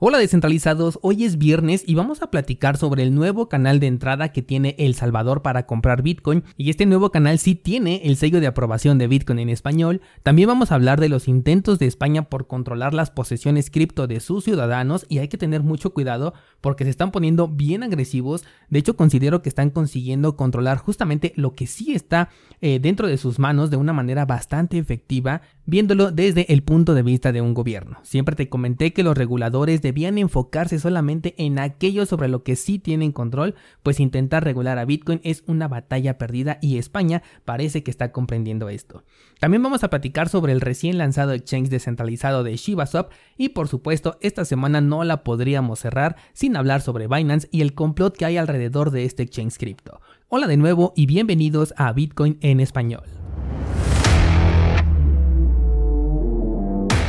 Hola descentralizados, hoy es viernes y vamos a platicar sobre el nuevo canal de entrada que tiene El Salvador para comprar Bitcoin y este nuevo canal sí tiene el sello de aprobación de Bitcoin en español. También vamos a hablar de los intentos de España por controlar las posesiones cripto de sus ciudadanos y hay que tener mucho cuidado porque se están poniendo bien agresivos. De hecho considero que están consiguiendo controlar justamente lo que sí está eh, dentro de sus manos de una manera bastante efectiva viéndolo desde el punto de vista de un gobierno. Siempre te comenté que los reguladores debían enfocarse solamente en aquello sobre lo que sí tienen control, pues intentar regular a Bitcoin es una batalla perdida y España parece que está comprendiendo esto. También vamos a platicar sobre el recién lanzado exchange descentralizado de ShibaSwap y por supuesto esta semana no la podríamos cerrar sin hablar sobre Binance y el complot que hay alrededor de este exchange cripto. Hola de nuevo y bienvenidos a Bitcoin en español.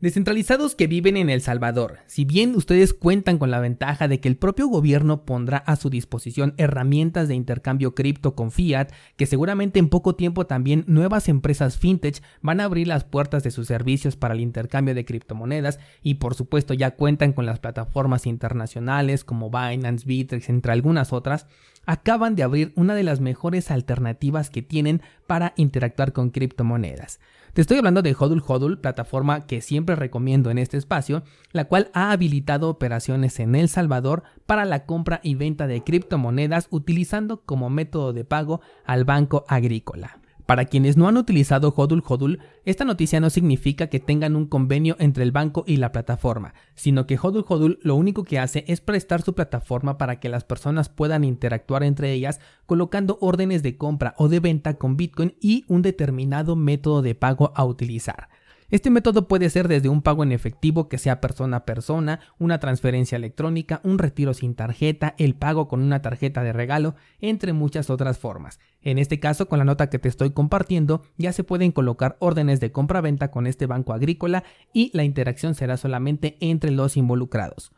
Descentralizados que viven en El Salvador. Si bien ustedes cuentan con la ventaja de que el propio gobierno pondrá a su disposición herramientas de intercambio cripto con fiat, que seguramente en poco tiempo también nuevas empresas fintech van a abrir las puertas de sus servicios para el intercambio de criptomonedas y por supuesto ya cuentan con las plataformas internacionales como Binance, Bittrex, entre algunas otras, acaban de abrir una de las mejores alternativas que tienen para interactuar con criptomonedas. Te estoy hablando de Hodul Hodul, plataforma que siempre recomiendo en este espacio, la cual ha habilitado operaciones en El Salvador para la compra y venta de criptomonedas utilizando como método de pago al Banco Agrícola. Para quienes no han utilizado Hodul Hodul, esta noticia no significa que tengan un convenio entre el banco y la plataforma, sino que Hodul Hodul lo único que hace es prestar su plataforma para que las personas puedan interactuar entre ellas colocando órdenes de compra o de venta con Bitcoin y un determinado método de pago a utilizar. Este método puede ser desde un pago en efectivo que sea persona a persona, una transferencia electrónica, un retiro sin tarjeta, el pago con una tarjeta de regalo, entre muchas otras formas. En este caso, con la nota que te estoy compartiendo, ya se pueden colocar órdenes de compra-venta con este banco agrícola y la interacción será solamente entre los involucrados.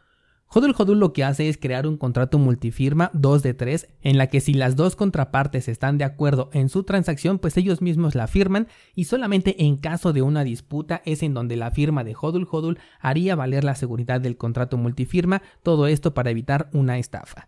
Hodul Hodul lo que hace es crear un contrato multifirma 2 de 3 en la que si las dos contrapartes están de acuerdo en su transacción pues ellos mismos la firman y solamente en caso de una disputa es en donde la firma de Hodul Hodul haría valer la seguridad del contrato multifirma, todo esto para evitar una estafa.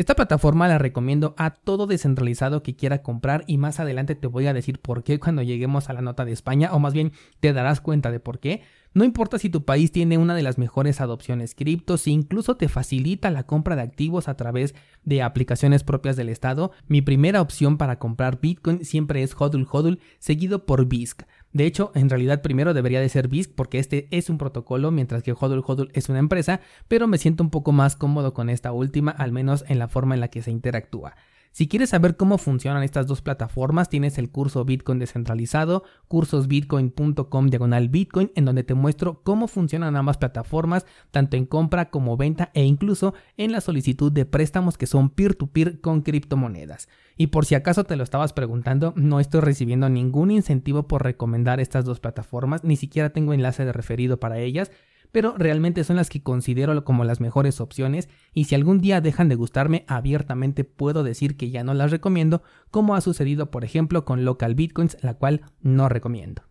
Esta plataforma la recomiendo a todo descentralizado que quiera comprar y más adelante te voy a decir por qué cuando lleguemos a la nota de España o más bien te darás cuenta de por qué no importa si tu país tiene una de las mejores adopciones cripto, si incluso te facilita la compra de activos a través de aplicaciones propias del Estado, mi primera opción para comprar Bitcoin siempre es HODL HODL seguido por BISC. De hecho, en realidad primero debería de ser BISC porque este es un protocolo mientras que HODL HODL es una empresa, pero me siento un poco más cómodo con esta última, al menos en la forma en la que se interactúa. Si quieres saber cómo funcionan estas dos plataformas, tienes el curso Bitcoin descentralizado, cursosbitcoin.com diagonal Bitcoin, en donde te muestro cómo funcionan ambas plataformas, tanto en compra como venta e incluso en la solicitud de préstamos que son peer-to-peer -peer con criptomonedas. Y por si acaso te lo estabas preguntando, no estoy recibiendo ningún incentivo por recomendar estas dos plataformas, ni siquiera tengo enlace de referido para ellas pero realmente son las que considero como las mejores opciones y si algún día dejan de gustarme abiertamente puedo decir que ya no las recomiendo, como ha sucedido por ejemplo con Local Bitcoins, la cual no recomiendo.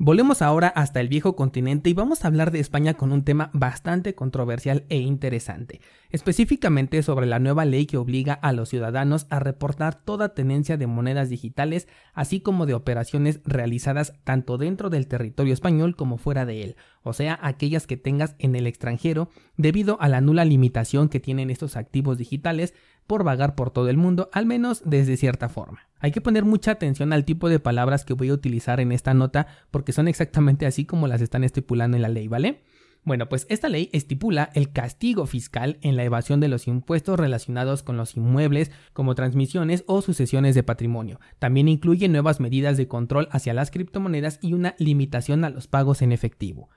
Volvemos ahora hasta el viejo continente y vamos a hablar de España con un tema bastante controversial e interesante, específicamente sobre la nueva ley que obliga a los ciudadanos a reportar toda tenencia de monedas digitales, así como de operaciones realizadas tanto dentro del territorio español como fuera de él, o sea, aquellas que tengas en el extranjero, debido a la nula limitación que tienen estos activos digitales por vagar por todo el mundo, al menos desde cierta forma. Hay que poner mucha atención al tipo de palabras que voy a utilizar en esta nota porque son exactamente así como las están estipulando en la ley, ¿vale? Bueno, pues esta ley estipula el castigo fiscal en la evasión de los impuestos relacionados con los inmuebles como transmisiones o sucesiones de patrimonio. También incluye nuevas medidas de control hacia las criptomonedas y una limitación a los pagos en efectivo.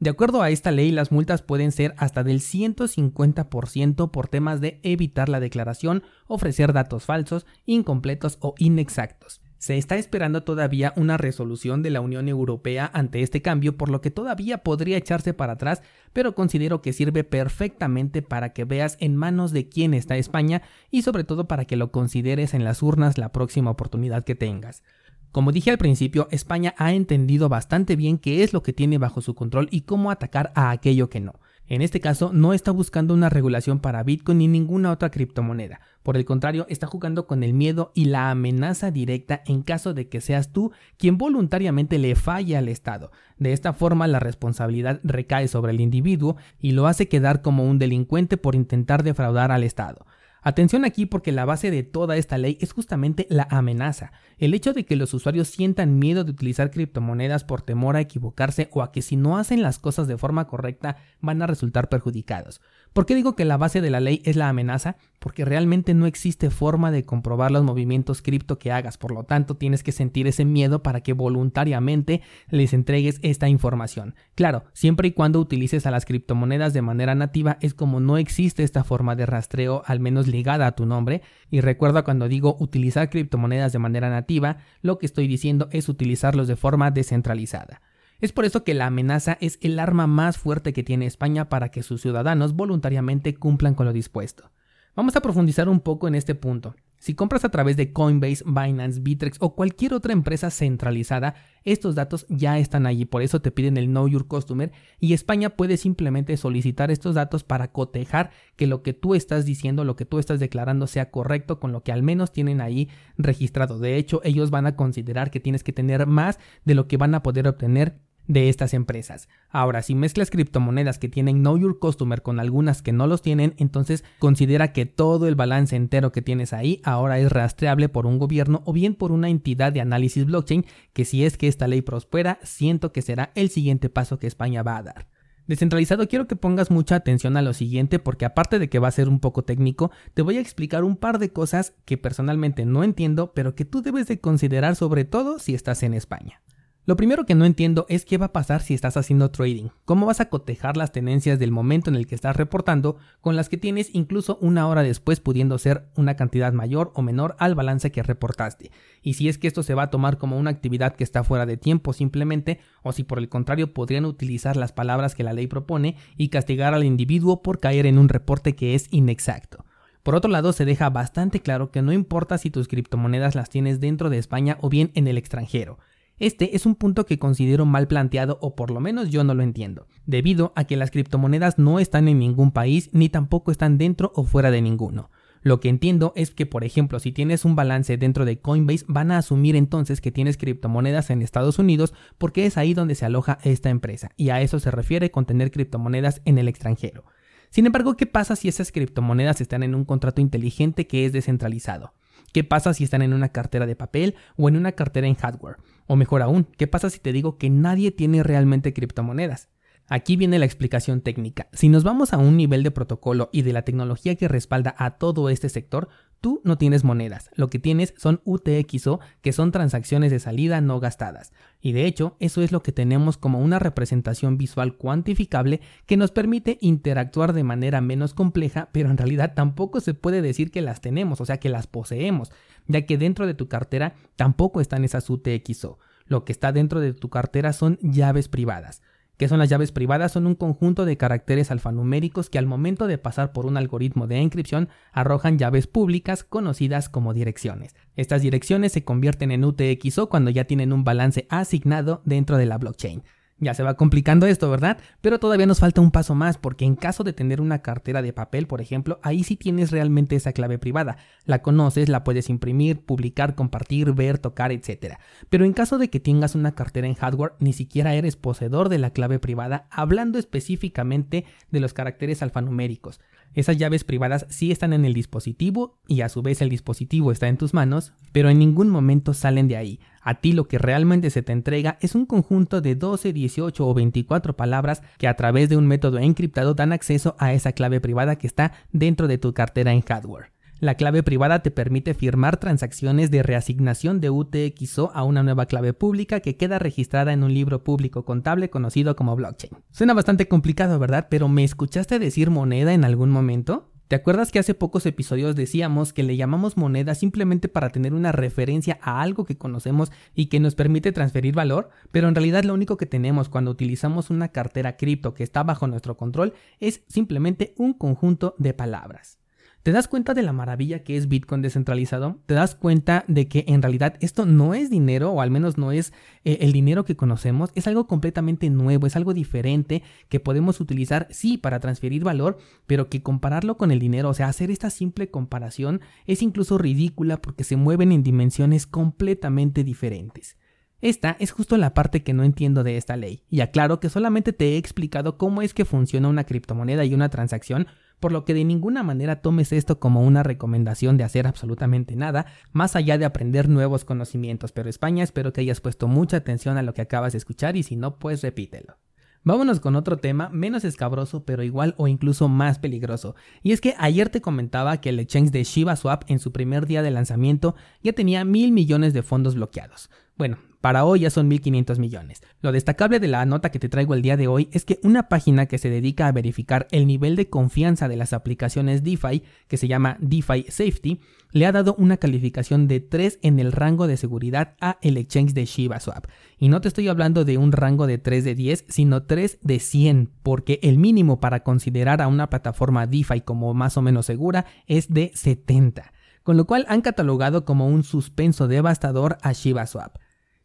De acuerdo a esta ley, las multas pueden ser hasta del 150% por temas de evitar la declaración, ofrecer datos falsos, incompletos o inexactos. Se está esperando todavía una resolución de la Unión Europea ante este cambio, por lo que todavía podría echarse para atrás, pero considero que sirve perfectamente para que veas en manos de quién está España y sobre todo para que lo consideres en las urnas la próxima oportunidad que tengas. Como dije al principio, España ha entendido bastante bien qué es lo que tiene bajo su control y cómo atacar a aquello que no. En este caso, no está buscando una regulación para Bitcoin ni ninguna otra criptomoneda. Por el contrario, está jugando con el miedo y la amenaza directa en caso de que seas tú quien voluntariamente le falle al Estado. De esta forma, la responsabilidad recae sobre el individuo y lo hace quedar como un delincuente por intentar defraudar al Estado. Atención aquí porque la base de toda esta ley es justamente la amenaza, el hecho de que los usuarios sientan miedo de utilizar criptomonedas por temor a equivocarse o a que si no hacen las cosas de forma correcta van a resultar perjudicados. ¿Por qué digo que la base de la ley es la amenaza? Porque realmente no existe forma de comprobar los movimientos cripto que hagas, por lo tanto tienes que sentir ese miedo para que voluntariamente les entregues esta información. Claro, siempre y cuando utilices a las criptomonedas de manera nativa es como no existe esta forma de rastreo al menos ligada a tu nombre, y recuerda cuando digo utilizar criptomonedas de manera nativa, lo que estoy diciendo es utilizarlos de forma descentralizada. Es por eso que la amenaza es el arma más fuerte que tiene España para que sus ciudadanos voluntariamente cumplan con lo dispuesto. Vamos a profundizar un poco en este punto. Si compras a través de Coinbase, Binance, Bitrex o cualquier otra empresa centralizada, estos datos ya están allí, por eso te piden el Know Your Customer y España puede simplemente solicitar estos datos para cotejar que lo que tú estás diciendo, lo que tú estás declarando sea correcto con lo que al menos tienen ahí registrado. De hecho, ellos van a considerar que tienes que tener más de lo que van a poder obtener de estas empresas. Ahora, si mezclas criptomonedas que tienen Know Your Customer con algunas que no los tienen, entonces considera que todo el balance entero que tienes ahí ahora es rastreable por un gobierno o bien por una entidad de análisis blockchain que si es que esta ley prospera, siento que será el siguiente paso que España va a dar. Descentralizado, quiero que pongas mucha atención a lo siguiente porque aparte de que va a ser un poco técnico, te voy a explicar un par de cosas que personalmente no entiendo, pero que tú debes de considerar sobre todo si estás en España. Lo primero que no entiendo es qué va a pasar si estás haciendo trading. ¿Cómo vas a cotejar las tenencias del momento en el que estás reportando con las que tienes incluso una hora después pudiendo ser una cantidad mayor o menor al balance que reportaste? Y si es que esto se va a tomar como una actividad que está fuera de tiempo simplemente, o si por el contrario podrían utilizar las palabras que la ley propone y castigar al individuo por caer en un reporte que es inexacto. Por otro lado, se deja bastante claro que no importa si tus criptomonedas las tienes dentro de España o bien en el extranjero. Este es un punto que considero mal planteado o por lo menos yo no lo entiendo, debido a que las criptomonedas no están en ningún país ni tampoco están dentro o fuera de ninguno. Lo que entiendo es que, por ejemplo, si tienes un balance dentro de Coinbase, van a asumir entonces que tienes criptomonedas en Estados Unidos porque es ahí donde se aloja esta empresa, y a eso se refiere con tener criptomonedas en el extranjero. Sin embargo, ¿qué pasa si esas criptomonedas están en un contrato inteligente que es descentralizado? ¿Qué pasa si están en una cartera de papel o en una cartera en hardware? O mejor aún, ¿qué pasa si te digo que nadie tiene realmente criptomonedas? Aquí viene la explicación técnica. Si nos vamos a un nivel de protocolo y de la tecnología que respalda a todo este sector, tú no tienes monedas. Lo que tienes son UTXO, que son transacciones de salida no gastadas. Y de hecho, eso es lo que tenemos como una representación visual cuantificable que nos permite interactuar de manera menos compleja, pero en realidad tampoco se puede decir que las tenemos, o sea que las poseemos, ya que dentro de tu cartera tampoco están esas UTXO. Lo que está dentro de tu cartera son llaves privadas. ¿Qué son las llaves privadas? Son un conjunto de caracteres alfanuméricos que al momento de pasar por un algoritmo de encripción arrojan llaves públicas conocidas como direcciones. Estas direcciones se convierten en UTXO cuando ya tienen un balance asignado dentro de la blockchain. Ya se va complicando esto, ¿verdad? Pero todavía nos falta un paso más, porque en caso de tener una cartera de papel, por ejemplo, ahí sí tienes realmente esa clave privada. La conoces, la puedes imprimir, publicar, compartir, ver, tocar, etc. Pero en caso de que tengas una cartera en hardware, ni siquiera eres poseedor de la clave privada, hablando específicamente de los caracteres alfanuméricos. Esas llaves privadas sí están en el dispositivo y a su vez el dispositivo está en tus manos, pero en ningún momento salen de ahí. A ti lo que realmente se te entrega es un conjunto de 12, 18 o 24 palabras que a través de un método encriptado dan acceso a esa clave privada que está dentro de tu cartera en hardware. La clave privada te permite firmar transacciones de reasignación de UTXO a una nueva clave pública que queda registrada en un libro público contable conocido como blockchain. Suena bastante complicado, ¿verdad? Pero ¿me escuchaste decir moneda en algún momento? ¿Te acuerdas que hace pocos episodios decíamos que le llamamos moneda simplemente para tener una referencia a algo que conocemos y que nos permite transferir valor? Pero en realidad lo único que tenemos cuando utilizamos una cartera cripto que está bajo nuestro control es simplemente un conjunto de palabras. ¿Te das cuenta de la maravilla que es Bitcoin descentralizado? ¿Te das cuenta de que en realidad esto no es dinero, o al menos no es eh, el dinero que conocemos? Es algo completamente nuevo, es algo diferente que podemos utilizar, sí, para transferir valor, pero que compararlo con el dinero, o sea, hacer esta simple comparación es incluso ridícula porque se mueven en dimensiones completamente diferentes. Esta es justo la parte que no entiendo de esta ley, y aclaro que solamente te he explicado cómo es que funciona una criptomoneda y una transacción, por lo que de ninguna manera tomes esto como una recomendación de hacer absolutamente nada, más allá de aprender nuevos conocimientos, pero España espero que hayas puesto mucha atención a lo que acabas de escuchar y si no, pues repítelo. Vámonos con otro tema menos escabroso pero igual o incluso más peligroso. Y es que ayer te comentaba que el exchange de Shiba Swap en su primer día de lanzamiento ya tenía mil millones de fondos bloqueados. Bueno, para hoy ya son 1.500 millones. Lo destacable de la nota que te traigo el día de hoy es que una página que se dedica a verificar el nivel de confianza de las aplicaciones DeFi, que se llama DeFi Safety, le ha dado una calificación de 3 en el rango de seguridad a el exchange de ShibaSwap. Y no te estoy hablando de un rango de 3 de 10, sino 3 de 100, porque el mínimo para considerar a una plataforma DeFi como más o menos segura es de 70 con lo cual han catalogado como un suspenso devastador a ShibaSwap.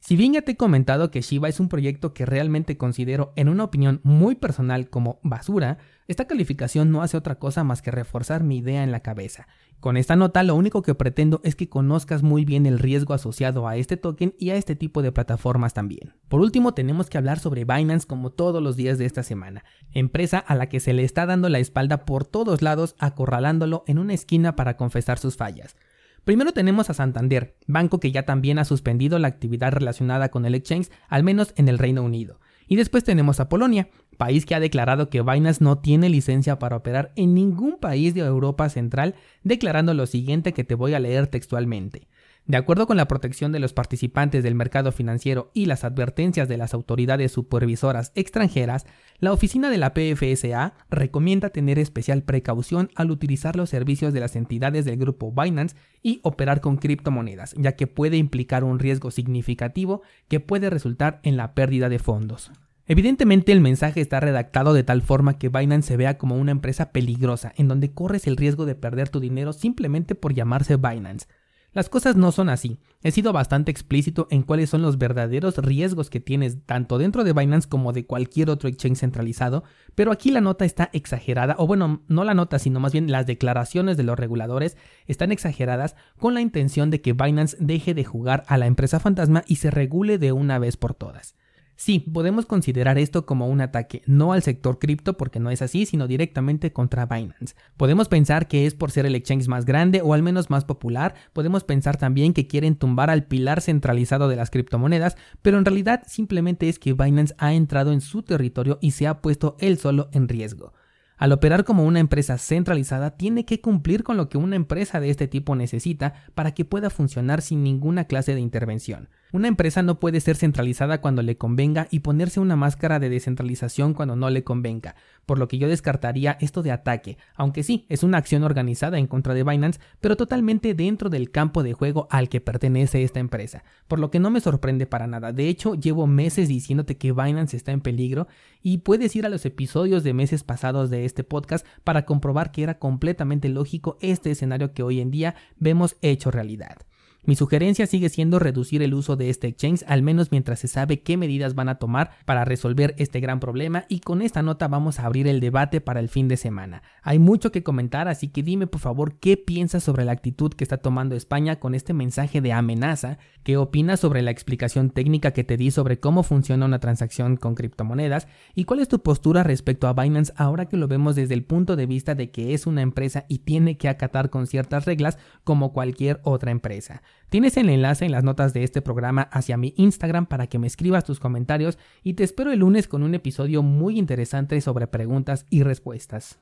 Si bien ya te he comentado que Shiba es un proyecto que realmente considero en una opinión muy personal como basura, esta calificación no hace otra cosa más que reforzar mi idea en la cabeza. Con esta nota lo único que pretendo es que conozcas muy bien el riesgo asociado a este token y a este tipo de plataformas también. Por último tenemos que hablar sobre Binance como todos los días de esta semana, empresa a la que se le está dando la espalda por todos lados acorralándolo en una esquina para confesar sus fallas. Primero tenemos a Santander, banco que ya también ha suspendido la actividad relacionada con el exchange, al menos en el Reino Unido. Y después tenemos a Polonia, país que ha declarado que Binance no tiene licencia para operar en ningún país de Europa Central, declarando lo siguiente que te voy a leer textualmente. De acuerdo con la protección de los participantes del mercado financiero y las advertencias de las autoridades supervisoras extranjeras, la oficina de la PFSA recomienda tener especial precaución al utilizar los servicios de las entidades del grupo Binance y operar con criptomonedas, ya que puede implicar un riesgo significativo que puede resultar en la pérdida de fondos. Evidentemente el mensaje está redactado de tal forma que Binance se vea como una empresa peligrosa, en donde corres el riesgo de perder tu dinero simplemente por llamarse Binance. Las cosas no son así. He sido bastante explícito en cuáles son los verdaderos riesgos que tienes tanto dentro de Binance como de cualquier otro exchange centralizado, pero aquí la nota está exagerada, o bueno, no la nota, sino más bien las declaraciones de los reguladores están exageradas con la intención de que Binance deje de jugar a la empresa fantasma y se regule de una vez por todas. Sí, podemos considerar esto como un ataque, no al sector cripto porque no es así, sino directamente contra Binance. Podemos pensar que es por ser el exchange más grande o al menos más popular, podemos pensar también que quieren tumbar al pilar centralizado de las criptomonedas, pero en realidad simplemente es que Binance ha entrado en su territorio y se ha puesto él solo en riesgo. Al operar como una empresa centralizada, tiene que cumplir con lo que una empresa de este tipo necesita para que pueda funcionar sin ninguna clase de intervención. Una empresa no puede ser centralizada cuando le convenga y ponerse una máscara de descentralización cuando no le convenga, por lo que yo descartaría esto de ataque, aunque sí, es una acción organizada en contra de Binance, pero totalmente dentro del campo de juego al que pertenece esta empresa, por lo que no me sorprende para nada. De hecho, llevo meses diciéndote que Binance está en peligro y puedes ir a los episodios de meses pasados de este podcast para comprobar que era completamente lógico este escenario que hoy en día vemos hecho realidad. Mi sugerencia sigue siendo reducir el uso de este exchange, al menos mientras se sabe qué medidas van a tomar para resolver este gran problema y con esta nota vamos a abrir el debate para el fin de semana. Hay mucho que comentar, así que dime por favor qué piensas sobre la actitud que está tomando España con este mensaje de amenaza, qué opinas sobre la explicación técnica que te di sobre cómo funciona una transacción con criptomonedas y cuál es tu postura respecto a Binance ahora que lo vemos desde el punto de vista de que es una empresa y tiene que acatar con ciertas reglas como cualquier otra empresa. Tienes el enlace en las notas de este programa hacia mi Instagram para que me escribas tus comentarios y te espero el lunes con un episodio muy interesante sobre preguntas y respuestas.